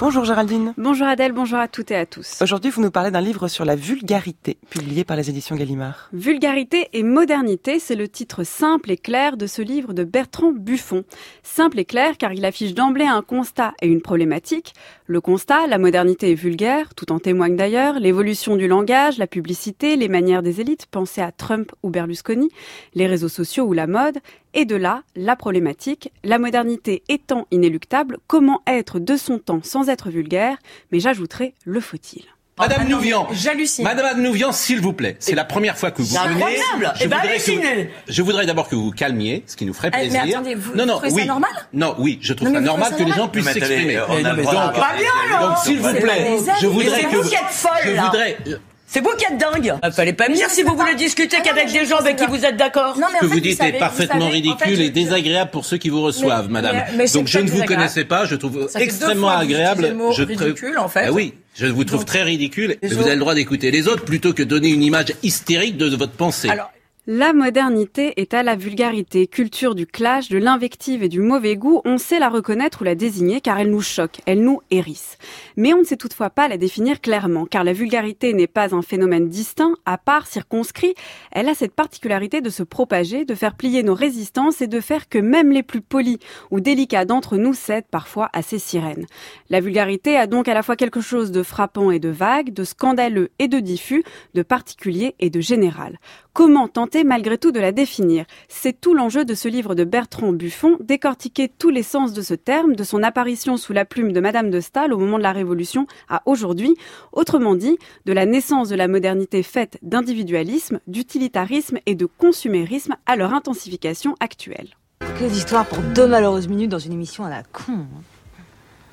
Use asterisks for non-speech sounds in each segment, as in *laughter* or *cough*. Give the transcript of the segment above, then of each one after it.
Bonjour Géraldine. Bonjour Adèle, bonjour à toutes et à tous. Aujourd'hui, vous nous parlez d'un livre sur la vulgarité, publié par les éditions Gallimard. Vulgarité et modernité, c'est le titre simple et clair de ce livre de Bertrand Buffon. Simple et clair car il affiche d'emblée un constat et une problématique. Le constat, la modernité est vulgaire, tout en témoigne d'ailleurs, l'évolution du langage, la publicité, les manières des élites, pensez à Trump ou Berlusconi, les réseaux sociaux ou la mode, et de là, la problématique, la modernité étant inéluctable, comment être de son temps sans être vulgaire, mais j'ajouterai le faut-il. Madame Ah Nouvian, J'hallucine. Madame Nouvian, s'il vous plaît, c'est la première fois que vous C'est incroyable. Je Eh ben, vous- hallucinez. je voudrais d'abord que vous vous calmiez, ce qui nous ferait Eh, mais plaisir. attendez, vous- non, vous non, trouvez ça oui. normal? Non, oui, je trouve Non, mais ça normal que ça les gens puissent Mais s'exprimer. Donc, s'il vous plaît, je voudrais C'est que vous êtes folle, je là. voudrais, euh, C'est vous qui êtes dingue. Il fallait pas me dire si vous voulez discuter Ah qu'avec des gens avec qui vous êtes d'accord. Non, mais ce que fait, vous dites savez- est parfaitement savez, en ridicule et désagréable pour ceux qui vous reçoivent, Mais- madame. mais- mais c'est Donc je ne vous connaissais pas, je trouve Ça extrêmement fois vous agréable. mot je ridicule, en fait. Ah oui, je vous trouve Donc- très ridicule vous avez le droit d'écouter les autres plutôt que donner une image hystérique de votre pensée. Alors, La modernité est à la vulgarité, culture du clash, de l'invective et du mauvais goût, on sait la reconnaître ou la désigner car elle nous choque, elle nous hérisse. Mais on ne sait toutefois pas la définir clairement, car la vulgarité n'est pas un phénomène distinct, à part, circonscrit, elle a cette particularité de se propager, de faire plier nos résistances et de faire que même les plus polis ou délicats d'entre nous cèdent parfois à ces sirènes. La vulgarité a donc à la fois quelque chose de frappant et de vague, de scandaleux et de diffus, de particulier et de général. Comment tenter malgré tout de la définir? C'est tout l'enjeu de ce livre de Bertrand Buffon, décortiquer tous les sens de ce terme, de son apparition sous la plume de Madame de Staël au moment de la Révolution à aujourd'hui, autrement dit, de la naissance de la modernité faite d'individualisme, d'utilitarisme et de consumérisme à leur intensification actuelle. Que d'histoires pour deux malheureuses minutes dans une émission à la con. hein.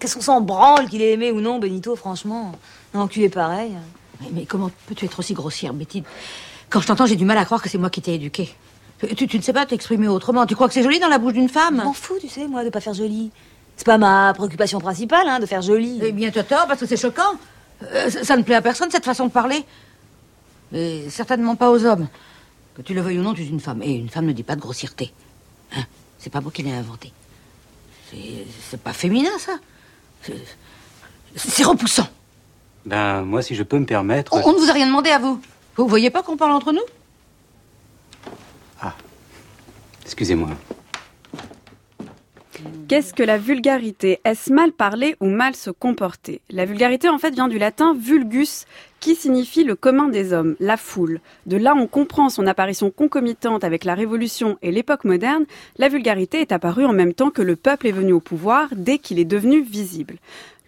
Qu'est-ce qu'on s'en branle qu'il ait aimé ou non, Benito, franchement? Un enculé pareil. Mais, mais comment peux-tu être aussi grossière, Betty? Quand je t'entends, j'ai du mal à croire que c'est moi qui t'ai éduquée. Tu, tu ne sais pas t'exprimer autrement. Tu crois que c'est joli dans la bouche d'une Je femme m'en fous, tu sais, moi, de pas faire joli. C'est pas ma préoccupation principale, hein, de faire joli. Eh bien, tu as tort, parce que c'est choquant. Euh, ça, ça ne plaît à personne, cette façon de parler. Mais certainement pas aux hommes. Que tu le veuilles ou non, tu es une femme. Et une femme ne dit pas de grossièreté. Hein? C'est pas moi qui l'ai inventé. C'est- pas féminin, ça. C'est- C'est repoussant. Ben, moi, si je peux me permettre. On, on ne vous a rien demandé à vous. Vous voyez pas qu'on parle entre nous? Excusez-moi. Qu'est-ce que la vulgarité? Est-ce mal parler ou mal se comporter? La vulgarité en fait vient du latin vulgus qui signifie le commun des hommes, la foule. De là on comprend son apparition concomitante avec la Révolution et l'époque moderne, la vulgarité est apparue en même temps que le peuple est venu au pouvoir dès qu'il est devenu visible.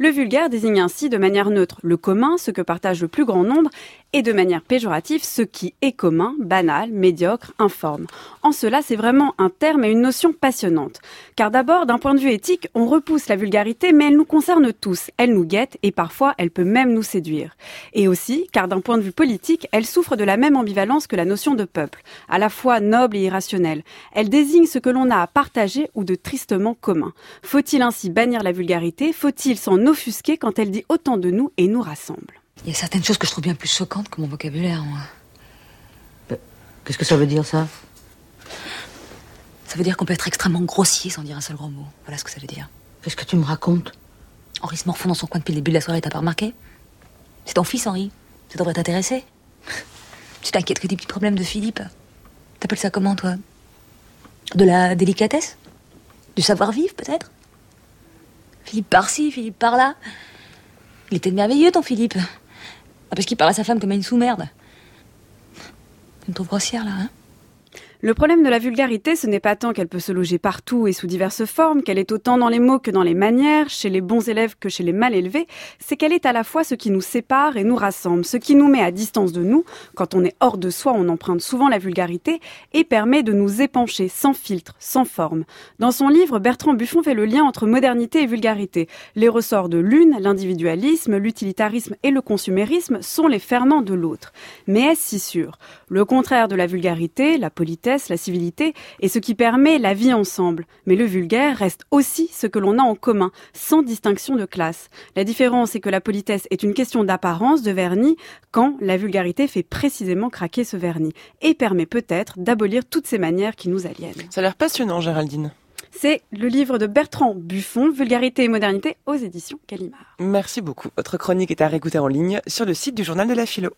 Le vulgaire désigne ainsi de manière neutre le commun, ce que partage le plus grand nombre, et de manière péjorative ce qui est commun, banal, médiocre, informe. En cela, c'est vraiment un terme et une notion passionnante. Car d'abord, d'un point de vue éthique, on repousse la vulgarité, mais elle nous concerne tous, elle nous guette et parfois elle peut même nous séduire. Et aussi, car d'un point de vue politique, elle souffre de la même ambivalence que la notion de peuple, à la fois noble et irrationnelle. Elle désigne ce que l'on a à partager ou de tristement commun. Faut-il ainsi bannir la vulgarité? Faut-il s'en offusquer quand elle dit autant de nous et nous rassemble Il y a certaines choses que je trouve bien plus choquantes que mon vocabulaire, moi. Qu'est-ce que ça veut dire, ça? Ça veut dire qu'on peut être extrêmement grossier sans dire un seul gros mot. Voilà ce que ça veut dire. Qu'est-ce que tu me racontes? Henri se morfond dans son coin depuis le début de la soirée, t'as pas remarqué? C'est ton fils, Henri. Ça devrait t'intéresser. *laughs* Tu t'inquiètes que des petits problèmes de Philippe. T'appelles ça comment, toi? De la délicatesse? Du savoir-vivre, peut-être? Philippe par-ci, Philippe par-là. Il était merveilleux, ton Philippe. Ah, parce qu'il parle à sa femme comme à une sous-merde. Tu me trouves grossière, là, hein Le problème de la vulgarité, ce n'est pas tant qu'elle peut se loger partout et sous diverses formes, qu'elle est autant dans les mots que dans les manières, chez les bons élèves que chez les mal élevés, c'est qu'elle est à la fois ce qui nous sépare et nous rassemble, ce qui nous met à distance de nous, quand on est hors de soi, on emprunte souvent la vulgarité, et permet de nous épancher sans filtre, sans forme. Dans son livre, Bertrand Buffon fait le lien entre modernité et vulgarité. Les ressorts de l'une, l'individualisme, l'utilitarisme et le consumérisme, sont les ferments de l'autre. Mais est-ce si sûr? Le contraire de la vulgarité, la politesse, politesse, la civilité est ce qui permet la vie ensemble. Mais le vulgaire reste aussi ce que l'on a en commun, sans distinction de classe. La différence est que la politesse est une question d'apparence, de vernis, quand la vulgarité fait précisément craquer ce vernis et permet peut-être d'abolir toutes ces manières qui nous aliènent. Ça a l'air passionnant, Géraldine. C'est le livre de Bertrand Buffon, Vulgarité et modernité aux éditions Gallimard. Merci beaucoup. Votre chronique est à réécouter en ligne sur le site du journal de la philo.